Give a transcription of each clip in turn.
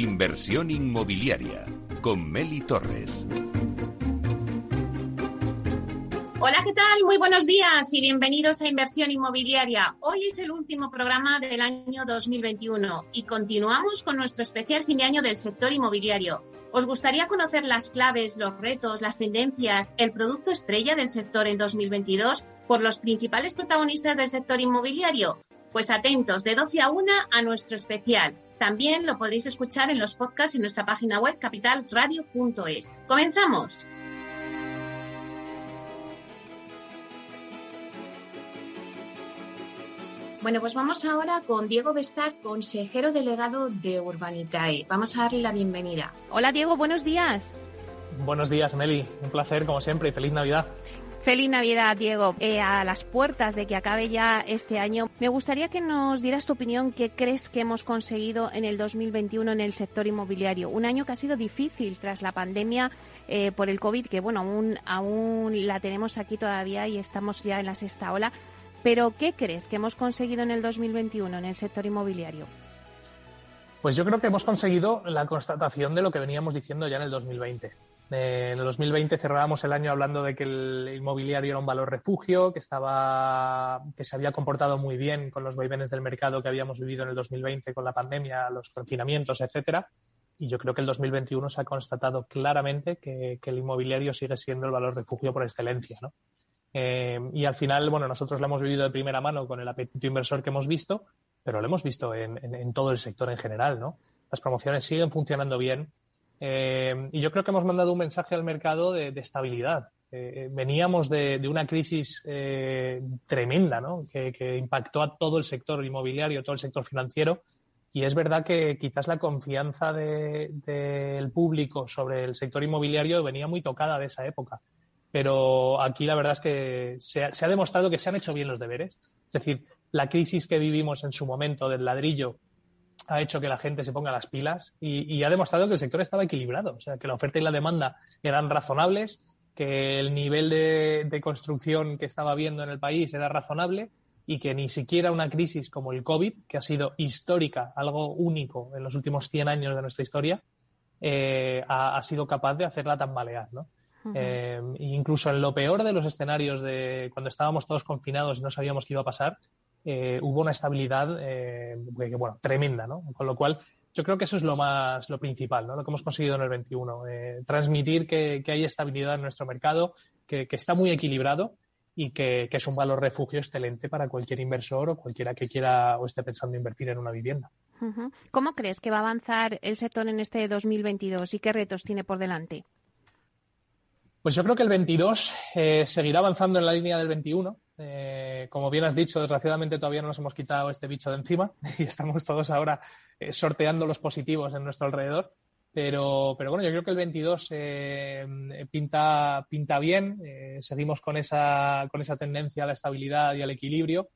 Inversión inmobiliaria con Meli Torres. Hola, ¿qué tal? Muy buenos días y bienvenidos a Inversión Inmobiliaria. Hoy es el último programa del año 2021 y continuamos con nuestro especial fin de año del sector inmobiliario. ¿Os gustaría conocer las claves, los retos, las tendencias, el producto estrella del sector en 2022 por los principales protagonistas del sector inmobiliario? Pues atentos, de 12 a 1 a nuestro especial. También lo podréis escuchar en los podcasts en nuestra página web capitalradio.es. ¡Comenzamos! Bueno, pues vamos ahora con Diego Bestar, consejero delegado de Urbanitae. Vamos a darle la bienvenida. Hola Diego, buenos días. Buenos días, Meli. Un placer, como siempre, y feliz Navidad. Feliz Navidad, Diego. Eh, a las puertas de que acabe ya este año, me gustaría que nos dieras tu opinión, qué crees que hemos conseguido en el 2021 en el sector inmobiliario. Un año que ha sido difícil tras la pandemia eh, por el COVID, que bueno, aún, aún la tenemos aquí todavía y estamos ya en la sexta ola. Pero, ¿qué crees que hemos conseguido en el 2021 en el sector inmobiliario? Pues yo creo que hemos conseguido la constatación de lo que veníamos diciendo ya en el 2020. En el 2020 cerrábamos el año hablando de que el inmobiliario era un valor refugio, que estaba, que se había comportado muy bien con los vaivenes del mercado que habíamos vivido en el 2020 con la pandemia, los confinamientos, etcétera. Y yo creo que el 2021 se ha constatado claramente que, el inmobiliario sigue siendo el valor refugio por excelencia, ¿no? Eh, y al final, bueno, nosotros lo hemos vivido de primera mano con el apetito inversor que hemos visto, pero lo hemos visto en, todo el sector en general, ¿no? Las promociones siguen funcionando bien eh, y yo creo que hemos mandado un mensaje al mercado de, estabilidad. Eh, veníamos de, una crisis tremenda, ¿no? Que, impactó a todo el sector inmobiliario, todo el sector financiero. Y es verdad que quizás la confianza del público sobre el sector inmobiliario venía muy tocada de esa época pero aquí la verdad es que se ha, demostrado que se han hecho bien los deberes. Es decir, la crisis que vivimos en su momento del ladrillo ha hecho que la gente se ponga las pilas y, ha demostrado que el sector estaba equilibrado, o sea, que la oferta y la demanda eran razonables, que el nivel de, construcción que estaba habiendo en el país era razonable y que ni siquiera una crisis como el COVID, que ha sido histórica, algo único en los últimos 100 años de nuestra historia, eh, ha, ha, sido capaz de hacerla tambalear, ¿no? Eh, incluso en lo peor de los escenarios de cuando estábamos todos confinados y no sabíamos qué iba a pasar, eh, hubo una estabilidad eh, bueno, tremenda, ¿no? Con lo cual, yo creo que eso es lo más, lo principal, ¿no? Lo que hemos conseguido en el 21. transmitir que, hay estabilidad en nuestro mercado, que, está muy equilibrado y que, es un valor refugio excelente para cualquier inversor o cualquiera que quiera o esté pensando invertir en una vivienda. ¿Cómo crees que va a avanzar el sector en este 2022 y qué retos tiene por delante? Pues yo creo que el 22 eh, seguirá avanzando en la línea del 21. Eh, como bien has dicho, desgraciadamente todavía no nos hemos quitado este bicho de encima y estamos todos ahora eh, sorteando los positivos en nuestro alrededor. Pero, pero bueno, yo creo que el 22 pinta, pinta bien. seguimos con esa, con esa tendencia a la estabilidad y al equilibrio.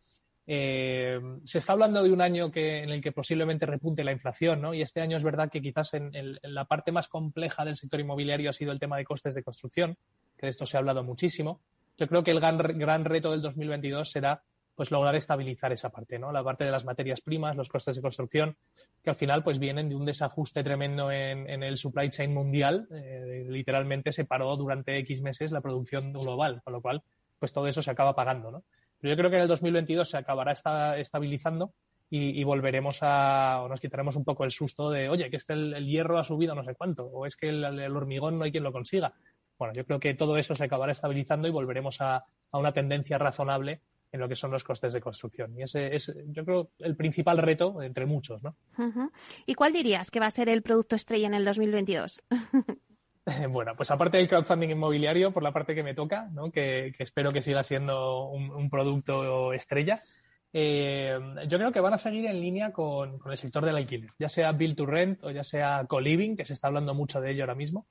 Eh, se está hablando de un año que, en el que posiblemente repunte la inflación, ¿no? Y este año es verdad que quizás en, la parte más compleja del sector inmobiliario ha sido el tema de costes de construcción, que de esto se ha hablado muchísimo. Yo creo que el gran, gran reto del 2022 será pues lograr estabilizar esa parte, ¿no? La parte de las materias primas, los costes de construcción, que al final pues vienen de un desajuste tremendo en, el supply chain mundial. Eh, literalmente se paró durante X meses la producción global, con lo cual pues todo eso se acaba pagando, ¿no? Pero yo creo que en el 2022 se acabará estabilizando y, volveremos a, o nos quitaremos un poco el susto de, oye, que es que el, hierro ha subido no sé cuánto, o es que el, hormigón no hay quien lo consiga. Bueno, yo creo que todo eso se acabará estabilizando y volveremos a, una tendencia razonable en lo que son los costes de construcción. Y ese es, yo creo, el principal reto entre muchos, ¿no? ¿Y cuál dirías que va a ser el producto estrella en el 2022? Bueno, pues aparte del crowdfunding inmobiliario, por la parte que me toca, ¿no? que, espero que siga siendo un, producto estrella, eh, yo creo que van a seguir en línea con, el sector del alquiler, ya sea build to rent o ya sea co-living, que se está hablando mucho de ello ahora mismo.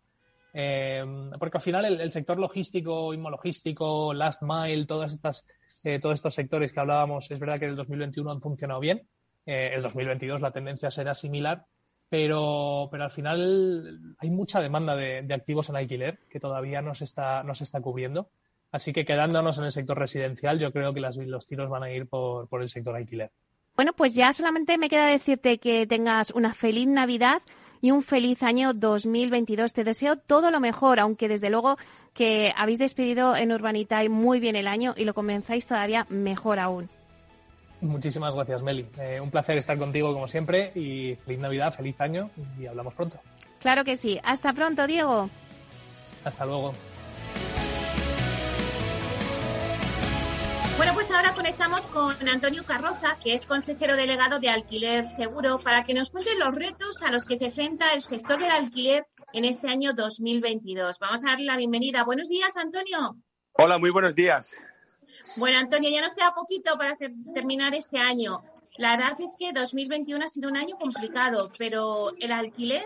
Eh, porque al final el, sector logístico, inmologístico, last mile, todas estas, eh, todos estos sectores que hablábamos, es verdad que en el 2021 han funcionado bien. el 2022 la tendencia será similar pero, pero al final hay mucha demanda de, activos en alquiler que todavía no se está, no se está cubriendo. Así que quedándonos en el sector residencial, yo creo que los tiros van a ir por, por el sector alquiler. Bueno, pues ya solamente me queda decirte que tengas una feliz Navidad y un feliz año 2022. Te deseo todo lo mejor, aunque desde luego que habéis despedido en Urbanitae muy bien el año y lo comenzáis todavía mejor aún. Muchísimas gracias, Meli. Eh, un placer estar contigo como siempre y feliz Navidad, feliz año y hablamos pronto. Claro que sí. Hasta pronto, Diego. Hasta luego. Bueno, pues ahora conectamos con Antonio Carroza, que es consejero delegado de Alquiler Seguro, para que nos cuente los retos a los que se enfrenta el sector del alquiler en este año 2022. Vamos a darle la bienvenida. Buenos días, Antonio. Hola, muy buenos días. Bueno, Antonio, ya nos queda poquito para terminar este año. La verdad es que 2021 ha sido un año complicado, pero el alquiler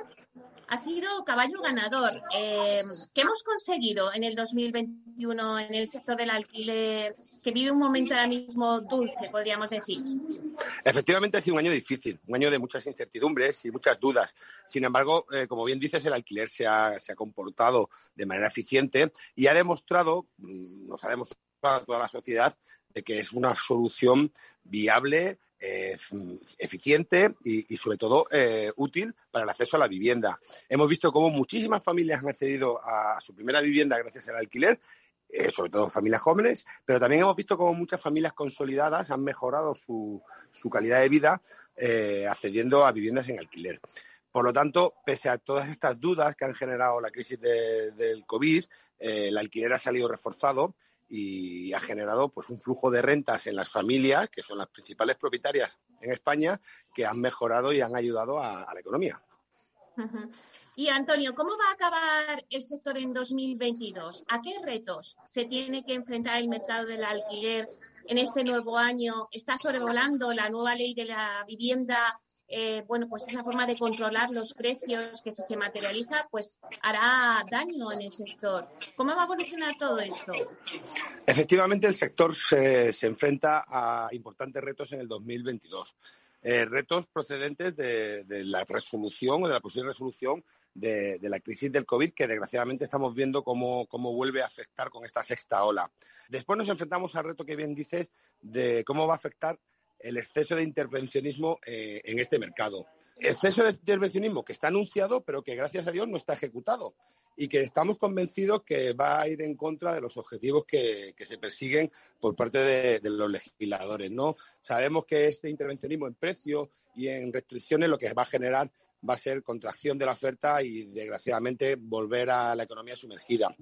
ha sido caballo ganador. Eh, ¿Qué hemos conseguido en el 2021 en el sector del alquiler que vive un momento ahora mismo dulce, podríamos decir? Efectivamente ha sido un año difícil, un año de muchas incertidumbres y muchas dudas. Sin embargo, eh, como bien dices, el alquiler se ha, se ha, comportado de manera eficiente y ha demostrado, mm, nos ha demostrado a toda la sociedad, de que es una solución viable eh, eficiente y, sobre todo eh, útil para el acceso a la vivienda. Hemos visto cómo muchísimas familias han accedido a su primera vivienda gracias al alquiler, eh, sobre todo familias jóvenes, pero también hemos visto cómo muchas familias consolidadas han mejorado su, calidad de vida accediendo a viviendas en alquiler. Por lo tanto, pese a todas estas dudas que han generado la crisis del COVID, el alquiler ha salido reforzado y ha generado pues un flujo de rentas en las familias, que son las principales propietarias en España, que han mejorado y han ayudado a, la economía. Y Antonio, ¿cómo va a acabar el sector en 2022? ¿A qué retos se tiene que enfrentar el mercado del alquiler en este nuevo año? ¿Está sobrevolando la nueva ley de la vivienda eh, bueno, pues esa forma de controlar los precios que si se materializa, pues hará daño en el sector. ¿Cómo va a evolucionar todo esto? Efectivamente, el sector se, enfrenta a importantes retos en el 2022. Eh, retos procedentes de, la resolución o de la posible resolución de, la crisis del COVID, que desgraciadamente estamos viendo cómo, cómo vuelve a afectar con esta sexta ola. Después nos enfrentamos al reto que bien dices de cómo va a afectar el exceso de intervencionismo eh, en este mercado. Exceso de intervencionismo que está anunciado, pero que gracias a Dios no está ejecutado y que estamos convencidos que va a ir en contra de los objetivos que, se persiguen por parte de, los legisladores. ¿no? Sabemos que este intervencionismo en precios y en restricciones lo que va a generar va a ser contracción de la oferta y, desgraciadamente, volver a la economía sumergida.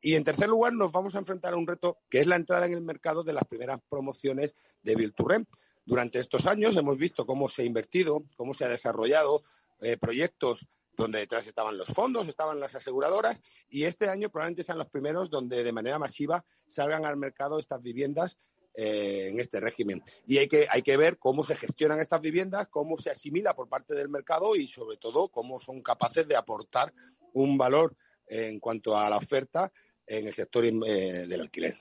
Y en tercer lugar, nos vamos a enfrentar a un reto que es la entrada en el mercado de las primeras promociones de Virturem. Durante estos años hemos visto cómo se ha invertido, cómo se ha desarrollado eh, proyectos donde detrás estaban los fondos, estaban las aseguradoras, y este año probablemente sean los primeros donde de manera masiva salgan al mercado estas viviendas eh, en este régimen. Y hay que, hay que ver cómo se gestionan estas viviendas, cómo se asimila por parte del mercado y sobre todo cómo son capaces de aportar un valor en cuanto a la oferta en el sector eh, del alquiler.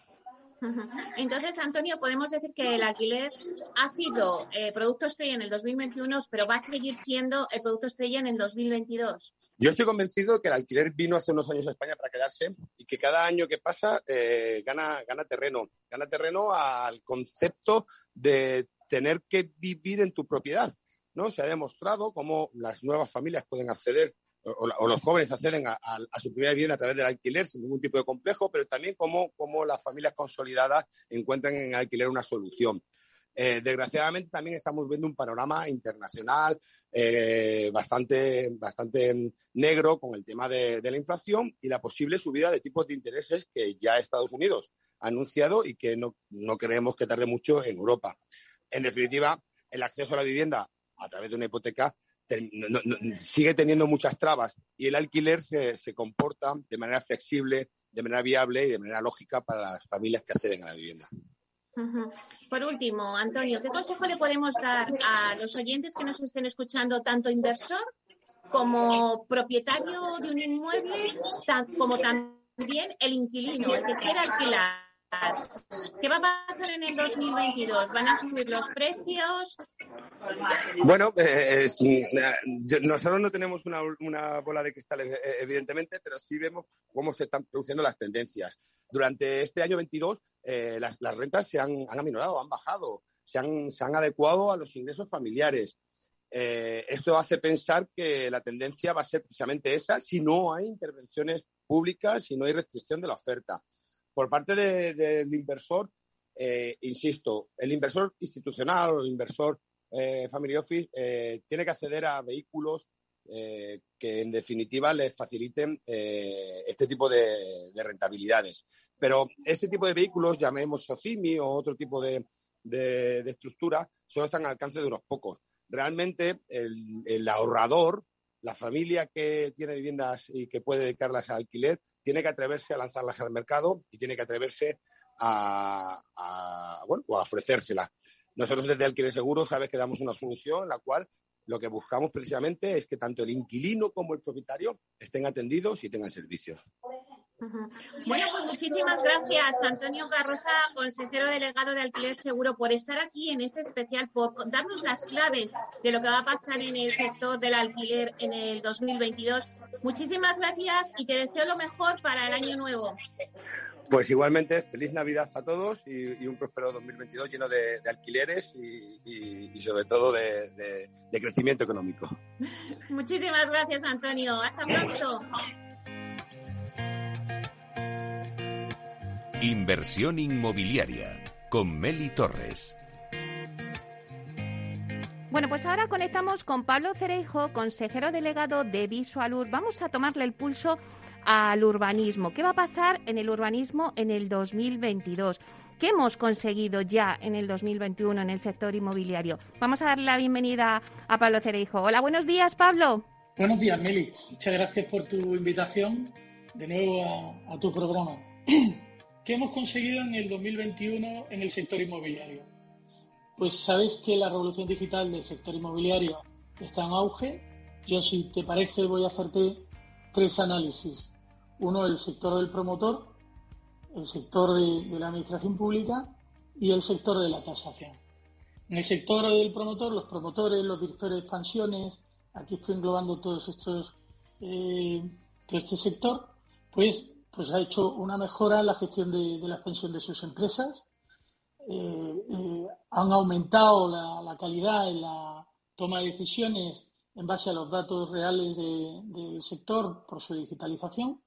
Entonces, Antonio, podemos decir que el alquiler ha sido eh, producto estrella en el 2021, pero va a seguir siendo el producto estrella en el 2022. Yo estoy convencido que el alquiler vino hace unos años a España para quedarse y que cada año que pasa eh, gana, gana terreno. Gana terreno al concepto de tener que vivir en tu propiedad. ¿no? Se ha demostrado cómo las nuevas familias pueden acceder o, los jóvenes acceden a, su primera vivienda a través del alquiler sin ningún tipo de complejo, pero también cómo, las familias consolidadas encuentran en alquiler una solución. Eh, desgraciadamente también estamos viendo un panorama internacional eh, bastante, bastante negro con el tema de, la inflación y la posible subida de tipos de intereses que ya Estados Unidos ha anunciado y que no, no creemos que tarde mucho en Europa. En definitiva, el acceso a la vivienda a través de una hipoteca sigue teniendo muchas trabas y el alquiler se, se, comporta de manera flexible, de manera viable y de manera lógica para las familias que acceden a la vivienda. Por último, Antonio, ¿qué consejo le podemos dar a los oyentes que nos estén escuchando, tanto inversor como propietario de un inmueble, como también el inquilino, el que quiera alquilar? ¿Qué va a pasar en el 2022? ¿Van a subir los precios? Bueno, eh, nosotros no tenemos una, bola de cristal, eh, evidentemente, pero sí vemos cómo se están produciendo las tendencias. Durante este año 22, eh, las, rentas se han, han, aminorado, han bajado, se han, se han adecuado a los ingresos familiares. Eh, esto hace pensar que la tendencia va a ser precisamente esa si no hay intervenciones públicas, si no hay restricción de la oferta. Por parte del inversor, eh, insisto, el inversor institucional o el inversor eh, Family Office tiene que acceder a vehículos que en definitiva les faciliten este tipo de, rentabilidades. Pero este tipo de vehículos, llamemos SOCIMI o otro tipo de, de, estructura, solo están al alcance de unos pocos. Realmente el, ahorrador, la familia que tiene viviendas y que puede dedicarlas al alquiler, tiene que atreverse a lanzarlas al mercado y tiene que atreverse a, a, bueno, a ofrecérselas. Nosotros desde Alquiler Seguro sabes que damos una solución la cual lo que buscamos precisamente es que tanto el inquilino como el propietario estén atendidos y tengan servicios. Bueno, pues muchísimas gracias, Antonio Garroza, consejero delegado de Alquiler Seguro, por estar aquí en este especial, por darnos las claves de lo que va a pasar en el sector del alquiler en el 2022. Muchísimas gracias y te deseo lo mejor para el año nuevo. Pues igualmente, feliz Navidad a todos y, un próspero 2022 lleno de, alquileres y, sobre todo de, de crecimiento económico. Muchísimas gracias, Antonio. Hasta pronto. Inversión inmobiliaria con Meli Torres. Bueno, pues ahora conectamos con Pablo Cereijo, consejero delegado de Visualur. Vamos a tomarle el pulso al urbanismo. ¿Qué va a pasar en el urbanismo en el 2022? ¿Qué hemos conseguido ya en el 2021 en el sector inmobiliario? Vamos a darle la bienvenida a Pablo Cereijo. Hola, buenos días, Pablo. Buenos días, Meli. Muchas gracias por tu invitación de nuevo a, tu programa. ¿Qué hemos conseguido en el 2021 en el sector inmobiliario? Pues sabes que la revolución digital del sector inmobiliario está en auge. Yo, si te parece, voy a hacerte tres análisis. Uno, el sector del promotor, el sector de, la administración pública y el sector de la tasación. En el sector del promotor, los promotores, los directores de expansiones, aquí estoy englobando todos estos, eh, todo este sector, pues pues ha hecho una mejora en la gestión de, la expansión de sus empresas, eh, eh, han aumentado la, calidad en la toma de decisiones en base a los datos reales del sector por su digitalización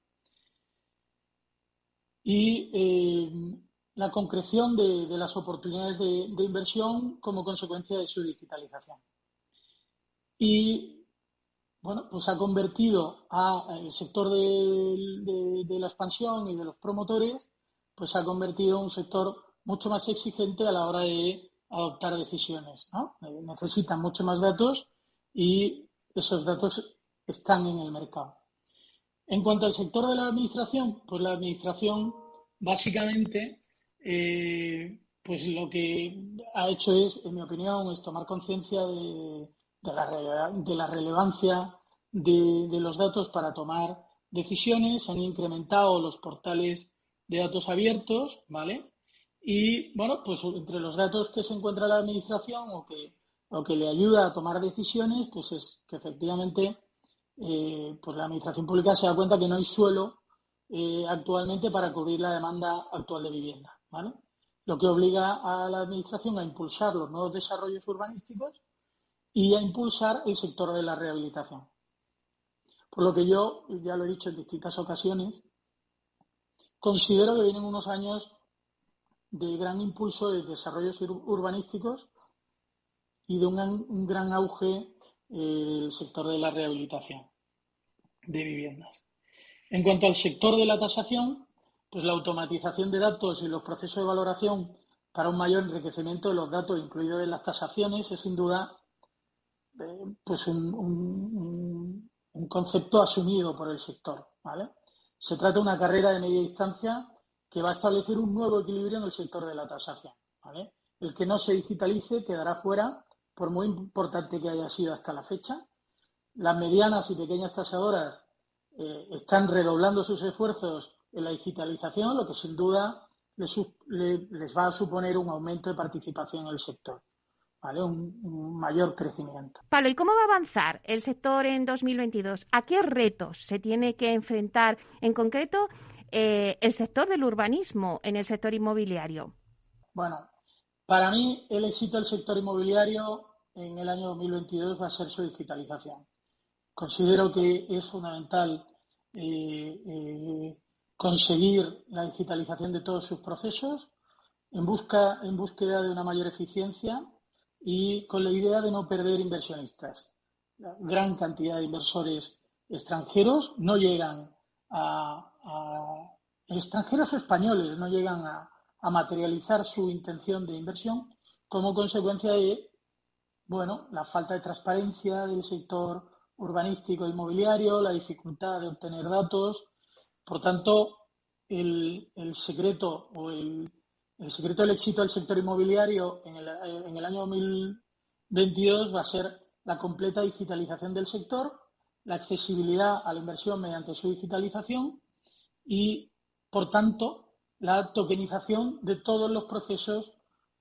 y eh, la concreción de, las oportunidades de, de, inversión como consecuencia de su digitalización. Y bueno, pues ha convertido al sector de, la expansión y de los promotores, pues ha convertido en un sector mucho más exigente a la hora de adoptar decisiones. ¿no? Eh, necesitan mucho más datos y esos datos están en el mercado. En cuanto al sector de la administración, pues la administración básicamente eh, pues lo que ha hecho es, en mi opinión, es tomar conciencia de, la, relevancia de, los datos para tomar decisiones, han incrementado los portales de datos abiertos, ¿vale? Y bueno, pues entre los datos que se encuentra la administración o que, o que le ayuda a tomar decisiones, pues es que efectivamente eh, pues la administración pública se da cuenta que no hay suelo eh, actualmente para cubrir la demanda actual de vivienda, ¿vale? Lo que obliga a la administración a impulsar los nuevos desarrollos urbanísticos y a impulsar el sector de la rehabilitación. Por lo que yo, ya lo he dicho en distintas ocasiones, considero que vienen unos años de gran impulso de desarrollos urbanísticos y de un, gran auge el sector de la rehabilitación de viviendas. En cuanto al sector de la tasación, pues la automatización de datos y los procesos de valoración para un mayor enriquecimiento de los datos incluidos en las tasaciones es sin duda pues un, concepto asumido por el sector. ¿vale? Se trata de una carrera de media distancia que va a establecer un nuevo equilibrio en el sector de la tasación. ¿vale? El que no se digitalice quedará fuera, por muy importante que haya sido hasta la fecha. Las medianas y pequeñas tasadoras eh, están redoblando sus esfuerzos en la digitalización, lo que sin duda les va a suponer un aumento de participación en el sector. Un, mayor crecimiento. Pablo, ¿y cómo va a avanzar el sector en 2022? ¿A qué retos se tiene que enfrentar en concreto eh, el sector del urbanismo en el sector inmobiliario? Bueno, para mí el éxito del sector inmobiliario en el año 2022 va a ser su digitalización. Considero que es fundamental eh, eh, conseguir la digitalización de todos sus procesos en, busca, en búsqueda de una mayor eficiencia y con la idea de no perder inversionistas. Gran cantidad de inversores extranjeros no llegan a, extranjeros o españoles no llegan a, materializar su intención de inversión como consecuencia de bueno, la falta de transparencia del sector urbanístico e inmobiliario, la dificultad de obtener datos. Por tanto, el, secreto o el, secreto del éxito del sector inmobiliario en el, en el año 2022 va a ser la completa digitalización del sector, la accesibilidad a la inversión mediante su digitalización y, por tanto, la tokenización de todos los procesos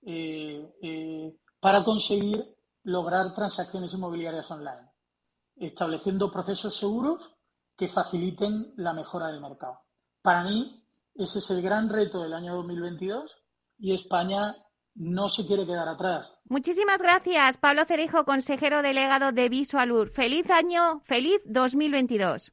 eh, eh, para conseguir lograr transacciones inmobiliarias online, estableciendo procesos seguros que faciliten la mejora del mercado. Para mí, ese es el gran reto del año 2022 y España no se quiere quedar atrás. Muchísimas gracias, Pablo Cerejo, consejero delegado de Visualur. Feliz año, feliz 2022.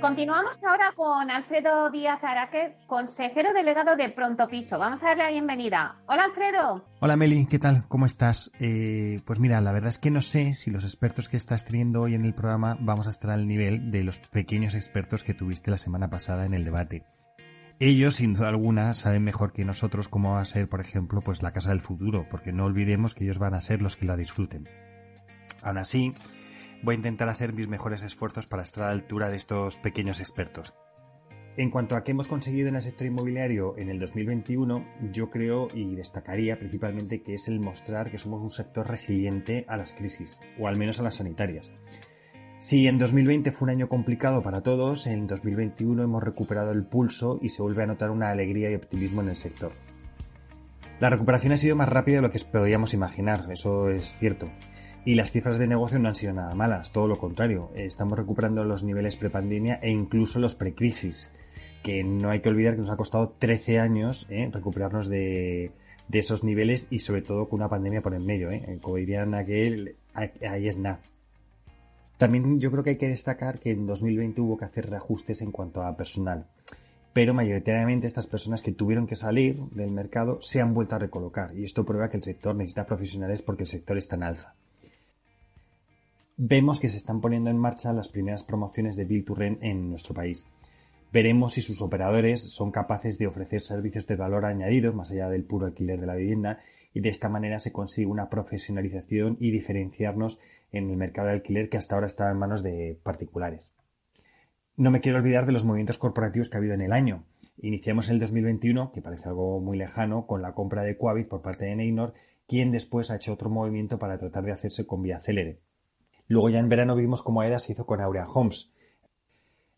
Continuamos ahora con Alfredo Díaz Araque, consejero delegado de Pronto Piso. Vamos a darle la bienvenida. Hola, Alfredo. Hola, Meli, ¿qué tal? ¿Cómo estás? Eh, pues mira, la verdad es que no sé si los expertos que estás teniendo hoy en el programa vamos a estar al nivel de los pequeños expertos que tuviste la semana pasada en el debate. Ellos, sin duda alguna, saben mejor que nosotros cómo va a ser, por ejemplo, pues la casa del futuro, porque no olvidemos que ellos van a ser los que la disfruten. Aún así, voy a intentar hacer mis mejores esfuerzos para estar a la altura de estos pequeños expertos. En cuanto a qué hemos conseguido en el sector inmobiliario en el 2021, yo creo y destacaría principalmente que es el mostrar que somos un sector resiliente a las crisis, o al menos a las sanitarias. Si en 2020 fue un año complicado para todos, en 2021 hemos recuperado el pulso y se vuelve a notar una alegría y optimismo en el sector. La recuperación ha sido más rápida de lo que podíamos imaginar, eso es cierto. Y las cifras de negocio no han sido nada malas, todo lo contrario. Estamos recuperando los niveles prepandemia e incluso los precrisis, que no hay que olvidar que nos ha costado 13 años ¿eh? recuperarnos de, esos niveles y sobre todo con una pandemia por en medio. ¿eh? Como dirían aquel, ahí es nada. También yo creo que hay que destacar que en 2020 hubo que hacer reajustes en cuanto a personal pero mayoritariamente estas personas que tuvieron que salir del mercado se han vuelto a recolocar y esto prueba que el sector necesita profesionales porque el sector está en alza vemos que se están poniendo en marcha las primeras promociones de Build to Rent en nuestro país. Veremos si sus operadores son capaces de ofrecer servicios de valor añadido más allá del puro alquiler de la vivienda y de esta manera se consigue una profesionalización y diferenciarnos en el mercado de alquiler que hasta ahora estaba en manos de particulares. No me quiero olvidar de los movimientos corporativos que ha habido en el año. Iniciamos el 2021, que parece algo muy lejano, con la compra de Coavit por parte de Neynor, quien después ha hecho otro movimiento para tratar de hacerse con vía célere. Luego ya en verano vimos cómo AEDA se hizo con Aurea Homes.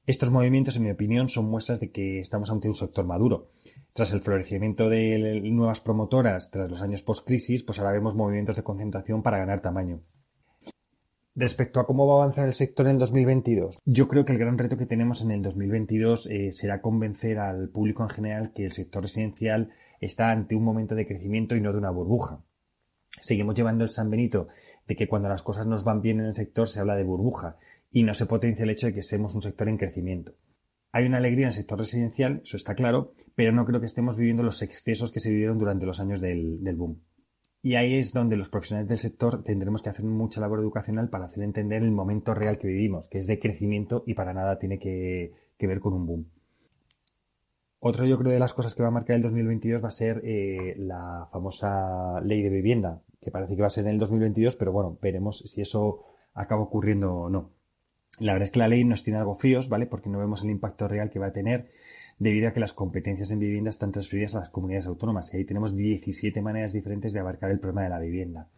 Estos movimientos, en mi opinión, son muestras de que estamos ante un sector maduro. Tras el florecimiento de nuevas promotoras, tras los años post-crisis, pues ahora vemos movimientos de concentración para ganar tamaño. Respecto a cómo va a avanzar el sector en el 2022, yo creo que el gran reto que tenemos en el 2022 eh, será convencer al público en general que el sector residencial está ante un momento de crecimiento y no de una burbuja. Seguimos llevando el San Benito de que cuando las cosas nos van bien en el sector se habla de burbuja y no se potencia el hecho de que seamos un sector en crecimiento. Hay una alegría en el sector residencial, eso está claro, pero no creo que estemos viviendo los excesos que se vivieron durante los años del, boom. Y ahí es donde los profesionales del sector tendremos que hacer mucha labor educacional para hacer entender el momento real que vivimos, que es de crecimiento y para nada tiene que, ver con un boom. Otro yo creo de las cosas que va a marcar el 2022 va a ser eh, la famosa ley de vivienda, que parece que va a ser en el 2022, pero bueno, veremos si eso acaba ocurriendo o no. La verdad es que la ley nos tiene algo fríos, ¿vale? Porque no vemos el impacto real que va a tener debido a que las competencias en vivienda están transferidas a las comunidades autónomas y ahí tenemos 17 maneras diferentes de abarcar el problema de la vivienda.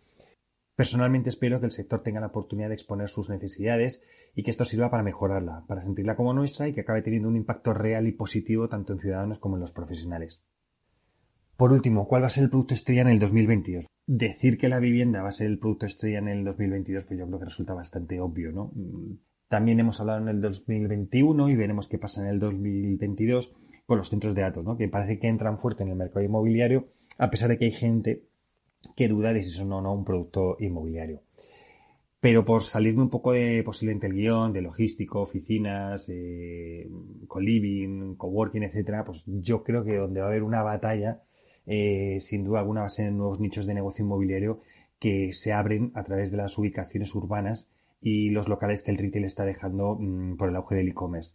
Personalmente espero que el sector tenga la oportunidad de exponer sus necesidades y que esto sirva para mejorarla, para sentirla como nuestra y que acabe teniendo un impacto real y positivo tanto en ciudadanos como en los profesionales. Por último, ¿cuál va a ser el producto estrella en el 2022? Decir que la vivienda va a ser el producto estrella en el 2022, pues yo creo que resulta bastante obvio, ¿no? También hemos hablado en el 2021 y veremos qué pasa en el 2022 con los centros de datos, ¿no? que parece que entran fuerte en el mercado inmobiliario, a pesar de que hay gente que duda de si son o no un producto inmobiliario. Pero por salirme un poco de posiblemente el guion, de logístico, oficinas, eh, co-living, coworking, etcétera, pues yo creo que donde va a haber una batalla, eh, sin duda alguna, va a ser nuevos nichos de negocio inmobiliario que se abren a través de las ubicaciones urbanas y los locales que el retail está dejando mm, por el auge del e-commerce.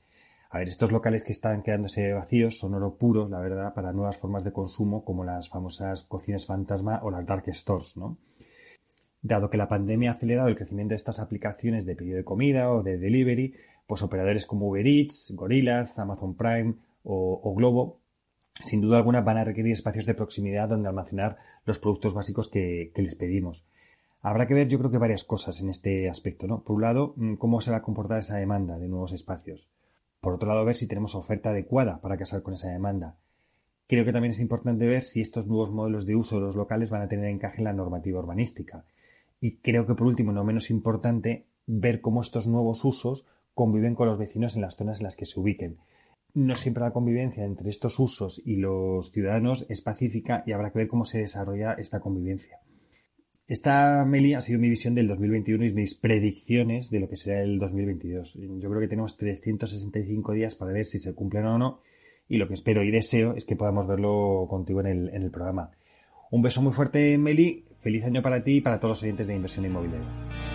A ver, estos locales que están quedándose vacíos son oro puro, la verdad, para nuevas formas de consumo como las famosas cocinas fantasma o las dark stores, ¿no? Dado que la pandemia ha acelerado el crecimiento de estas aplicaciones de pedido de comida o de delivery, pues operadores como Uber Eats, Gorillas, Amazon Prime o, Globo, sin duda alguna van a requerir espacios de proximidad donde almacenar los productos básicos que les pedimos. Habrá que ver, yo creo que varias cosas en este aspecto, ¿no? Por un lado, mm, cómo se va a comportar esa demanda de nuevos espacios. Por otro lado, ver si tenemos oferta adecuada para casar con esa demanda. Creo que también es importante ver si estos nuevos modelos de uso de los locales van a tener encaje en la normativa urbanística. Y creo que por último, no menos importante, ver cómo estos nuevos usos conviven con los vecinos en las zonas en las que se ubiquen. No siempre la convivencia entre estos usos y los ciudadanos es pacífica y habrá que ver cómo se desarrolla esta convivencia. Esta, Meli, ha sido mi visión del 2021 y mis predicciones de lo que será el 2022. Yo creo que tenemos 365 días para ver si se cumplen o no y lo que espero y deseo es que podamos verlo contigo en el, en el programa. Un beso muy fuerte, Meli. Feliz año para ti y para todos los oyentes de Inversión Inmobiliaria.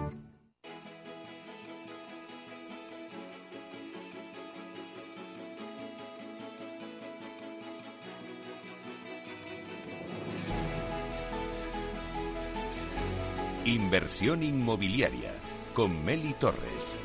Inversión inmobiliaria con Meli Torres.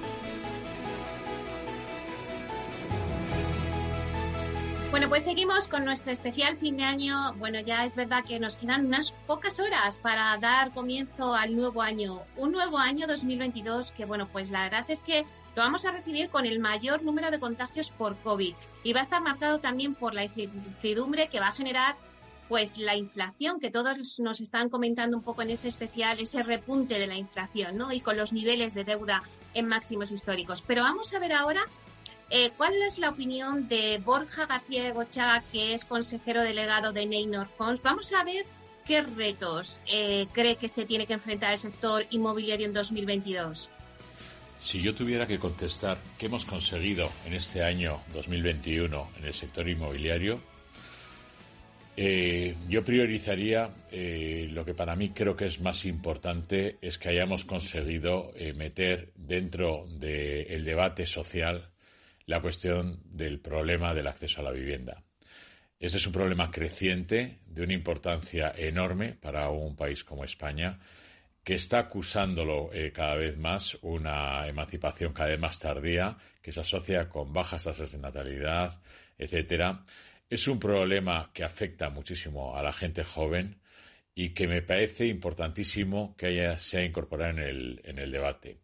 Bueno, pues seguimos con nuestro especial fin de año. Bueno, ya es verdad que nos quedan unas pocas horas para dar comienzo al nuevo año. Un nuevo año 2022 que, bueno, pues la verdad es que lo vamos a recibir con el mayor número de contagios por COVID y va a estar marcado también por la incertidumbre que va a generar pues la inflación, que todos nos están comentando un poco en este especial, ese repunte de la inflación, ¿no? Y con los niveles de deuda en máximos históricos. Pero vamos a ver ahora eh, cuál es la opinión de Borja García de Gochaga, que es consejero delegado de Neynor Funds. Vamos a ver qué retos eh, cree que este tiene que enfrentar el sector inmobiliario en 2022. Si yo tuviera que contestar qué hemos conseguido en este año 2021 en el sector inmobiliario, eh, yo priorizaría eh, lo que para mí creo que es más importante es que hayamos conseguido eh, meter dentro del debate social la cuestión del problema del acceso a la vivienda. Este es un problema creciente de una importancia enorme para un país como España que está acusándolo cada vez más una emancipación cada vez más tardía que se asocia con bajas tasas de natalidad, etcétera es un problema que afecta muchísimo a la gente joven y que me parece importantísimo que haya, se haya incorporado en el, en el debate.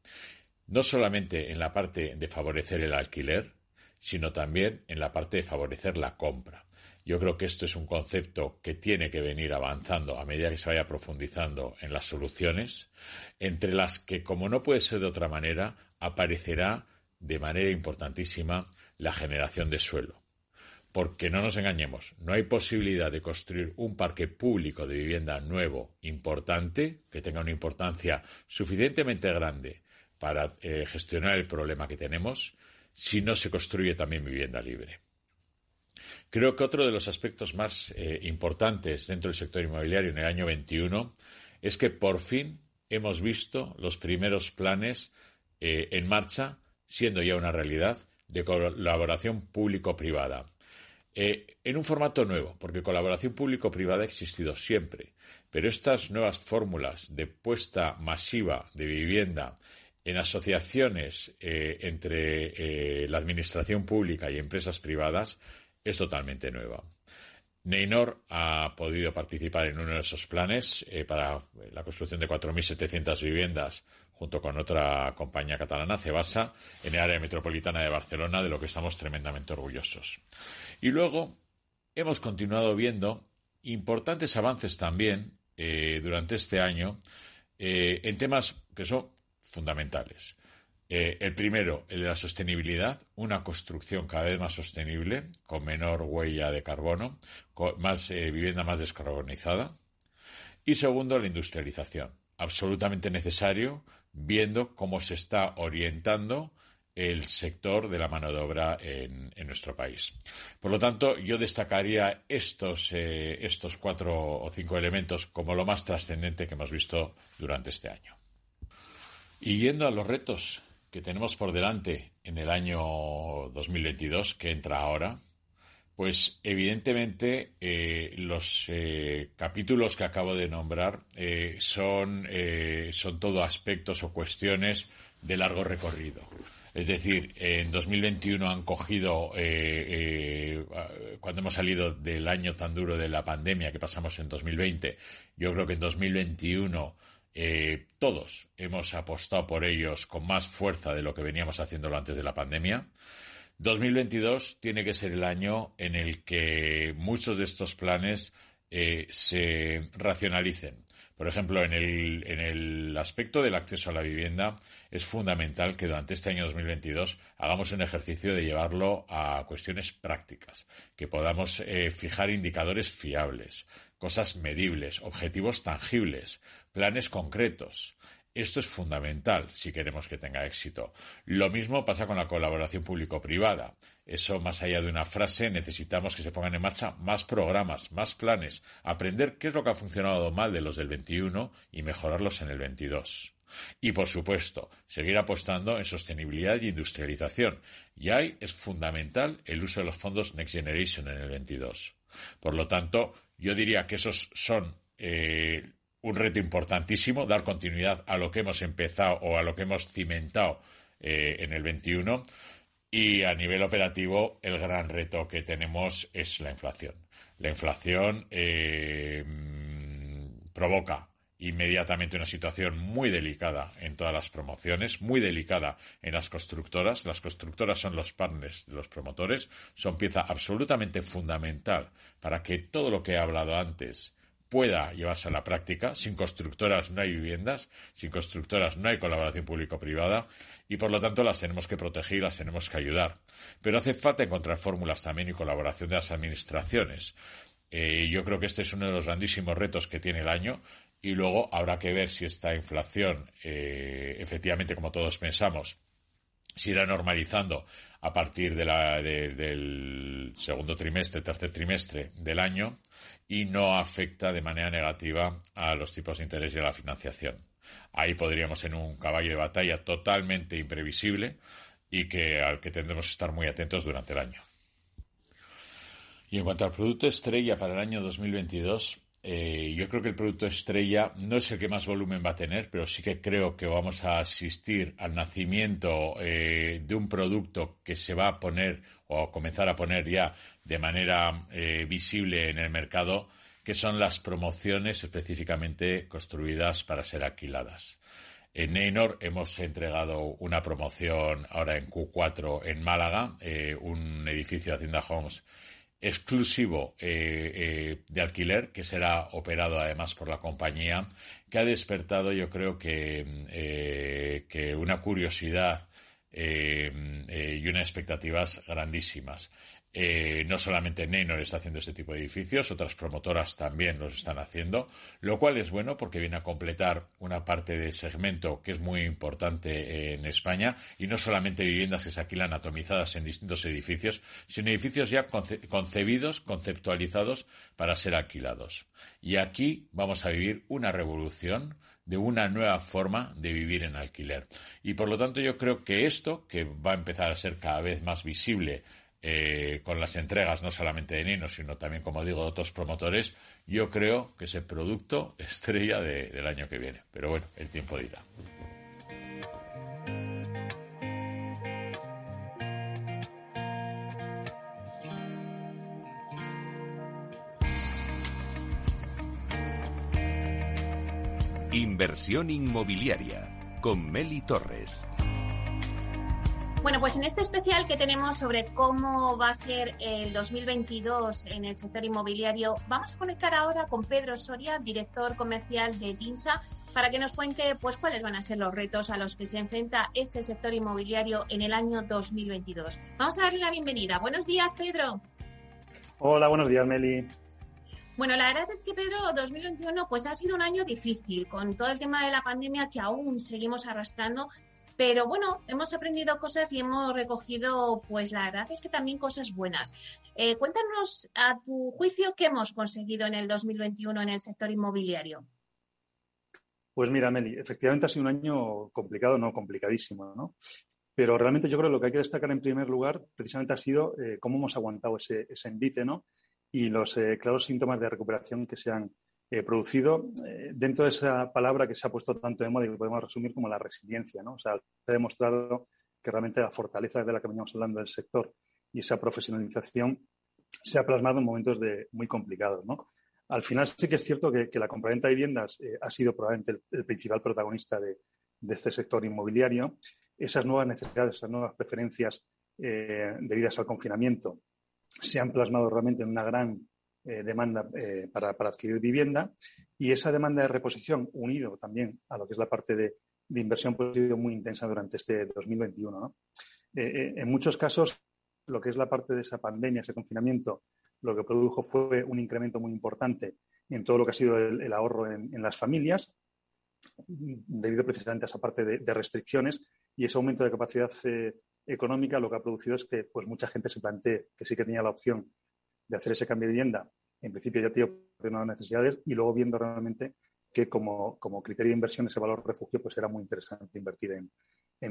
No solamente en la parte de favorecer el alquiler, sino también en la parte de favorecer la compra. Yo creo que esto es un concepto que tiene que venir avanzando a medida que se vaya profundizando en las soluciones, entre las que, como no puede ser de otra manera, aparecerá de manera importantísima la generación de suelo. Porque no nos engañemos, no hay posibilidad de construir un parque público de vivienda nuevo importante, que tenga una importancia suficientemente grande para eh, gestionar el problema que tenemos, si no se construye también vivienda libre. Creo que otro de los aspectos más eh, importantes dentro del sector inmobiliario en el año 21 es que por fin hemos visto los primeros planes eh, en marcha, siendo ya una realidad, de colaboración público-privada. Eh, en un formato nuevo, porque colaboración público-privada ha existido siempre, pero estas nuevas fórmulas de puesta masiva de vivienda en asociaciones eh, entre eh, la administración pública y empresas privadas es totalmente nueva. Neynor ha podido participar en uno de esos planes para la construcción de 4.700 viviendas junto con otra compañía catalana, Cebasa, en el área metropolitana de Barcelona, de lo que estamos tremendamente orgullosos. Y luego hemos continuado viendo importantes avances también eh, durante este año eh, en temas que son fundamentales. Eh, el primero, el de la sostenibilidad, una construcción cada vez más sostenible, con menor huella de carbono, más vivienda más descarbonizada. Y segundo, la industrialización, absolutamente necesario viendo cómo se está orientando el sector de la mano de obra en, nuestro país. Por lo tanto, yo destacaría estos, eh, estos cuatro o cinco elementos como lo más trascendente que hemos visto durante este año. Y yendo a los retos que tenemos por delante en el año 2022, que entra ahora, pues evidentemente eh, los eh, capítulos que acabo de nombrar eh, son, son todo aspectos o cuestiones de largo recorrido. Es decir, en 2021 han cogido, cuando hemos salido del año tan duro de la pandemia que pasamos en 2020, yo creo que en 2021 todos hemos apostado por ellos con más fuerza de lo que veníamos haciéndolo antes de la pandemia. 2022 tiene que ser el año en el que muchos de estos planes eh, se racionalicen, Por ejemplo, en el, en el aspecto del acceso a la vivienda es fundamental que durante este año 2022 hagamos un ejercicio de llevarlo a cuestiones prácticas, que podamos eh, fijar indicadores fiables, cosas medibles, objetivos tangibles, planes concretos. Esto es fundamental si queremos que tenga éxito. Lo mismo pasa con la colaboración público-privada. Eso, más allá de una frase, necesitamos que se pongan en marcha más programas, más planes, aprender qué es lo que ha funcionado mal de los del 21 y mejorarlos en el 22. Y, por supuesto, seguir apostando en sostenibilidad y industrialización. Y ahí es fundamental el uso de los fondos Next Generation en el 22. Por lo tanto, yo diría que esos son eh, un reto importantísimo, dar continuidad a lo que hemos empezado o a lo que hemos cimentado eh, en el 21. Y a nivel operativo, el gran reto que tenemos es la inflación. La inflación eh, provoca inmediatamente una situación muy delicada en todas las promociones, muy delicada en las constructoras. Las constructoras son los partners de los promotores, son pieza absolutamente fundamental para que todo lo que he hablado antes pueda llevarse a la práctica. Sin constructoras no hay viviendas, sin constructoras no hay colaboración público-privada y por lo tanto las tenemos que proteger y las tenemos que ayudar. Pero hace falta encontrar fórmulas también y colaboración de las administraciones. Eh, yo creo que este es uno de los grandísimos retos que tiene el año y luego habrá que ver si esta inflación, eh, efectivamente, como todos pensamos, se irá normalizando a partir del segundo trimestre, tercer trimestre del año y no afecta de manera negativa a los tipos de interés y a la financiación. Ahí podríamos en un caballo de batalla totalmente imprevisible y que al que tendremos que estar muy atentos durante el año. Y en cuanto al producto estrella para el año 2022, eh, yo creo que el producto estrella no es el que más volumen va a tener, pero sí que creo que vamos a asistir al nacimiento eh, de un producto que se va a poner o comenzar a poner ya de manera eh, visible en el mercado, que son las promociones específicamente construidas para ser alquiladas. En Neynor hemos entregado una promoción ahora en Q4 en Málaga, un edificio de Hacienda Homes exclusivo eh, eh, de alquiler que será operado además por la compañía que ha despertado yo creo que, eh, que una curiosidad y unas expectativas grandísimas. Eh, no solamente Neynor está haciendo este tipo de edificios, otras promotoras también los están haciendo, lo cual es bueno porque viene a completar una parte del segmento que es muy importante en España y no solamente viviendas que se alquilan atomizadas en distintos edificios, sino edificios ya concebidos, conceptualizados para ser alquilados. Y aquí vamos a vivir una revolución de una nueva forma de vivir en alquiler. Y por lo tanto yo creo que esto, que va a empezar a ser cada vez más visible eh, con las entregas no solamente de Nino, sino también, como digo, de otros promotores, yo creo que es el producto estrella del año que viene. Pero bueno, el tiempo dirá. Inversión inmobiliaria con Meli Torres. Bueno, pues en este especial que tenemos sobre cómo va a ser el 2022 en el sector inmobiliario, vamos a conectar ahora con Pedro Soria, director comercial de DINSA, para que nos cuente pues cuáles van a ser los retos a los que se enfrenta este sector inmobiliario en el año 2022. Vamos a darle la bienvenida. Buenos días, Pedro. Hola, buenos días, Meli. Bueno, la verdad es que Pedro, 2021 pues ha sido un año difícil con todo el tema de la pandemia que aún seguimos arrastrando pero bueno, hemos aprendido cosas y hemos recogido, pues la verdad es que también cosas buenas. Eh, cuéntanos a tu juicio qué hemos conseguido en el 2021 en el sector inmobiliario. Pues mira, Meli, efectivamente ha sido un año complicado, no complicadísimo, ¿no? Pero realmente yo creo que lo que hay que destacar en primer lugar precisamente ha sido eh, cómo hemos aguantado ese, ese envite, ¿no? Y los eh, claros síntomas de recuperación que se han eh, producido eh, dentro de esa palabra que se ha puesto tanto de moda y que podemos resumir como la resiliencia. ¿no? O sea, se ha demostrado que realmente la fortaleza de la que veníamos hablando del sector y esa profesionalización se ha plasmado en momentos de, muy complicados. ¿no? Al final sí que es cierto que, la compraventa de viviendas eh, ha sido probablemente el, principal protagonista de, de, este sector inmobiliario. Esas nuevas necesidades, esas nuevas preferencias debidas al confinamiento se han plasmado realmente en una gran demanda para, adquirir vivienda y esa demanda de reposición unido también a lo que es la parte de, inversión pues, ha sido muy intensa durante este 2021. en muchos casos, lo que es la parte de esa pandemia, ese confinamiento, lo que produjo fue un incremento muy importante en todo lo que ha sido el, ahorro en, las familias, debido precisamente a esa parte de, restricciones y ese aumento de capacidad eh, económica lo que ha producido es que pues, mucha gente se plantee que sí que tenía la opción de hacer ese cambio de vivienda, en principio ya tiene unas necesidades y luego viendo realmente que como, criterio de inversión ese valor refugio pues era muy interesante invertir en,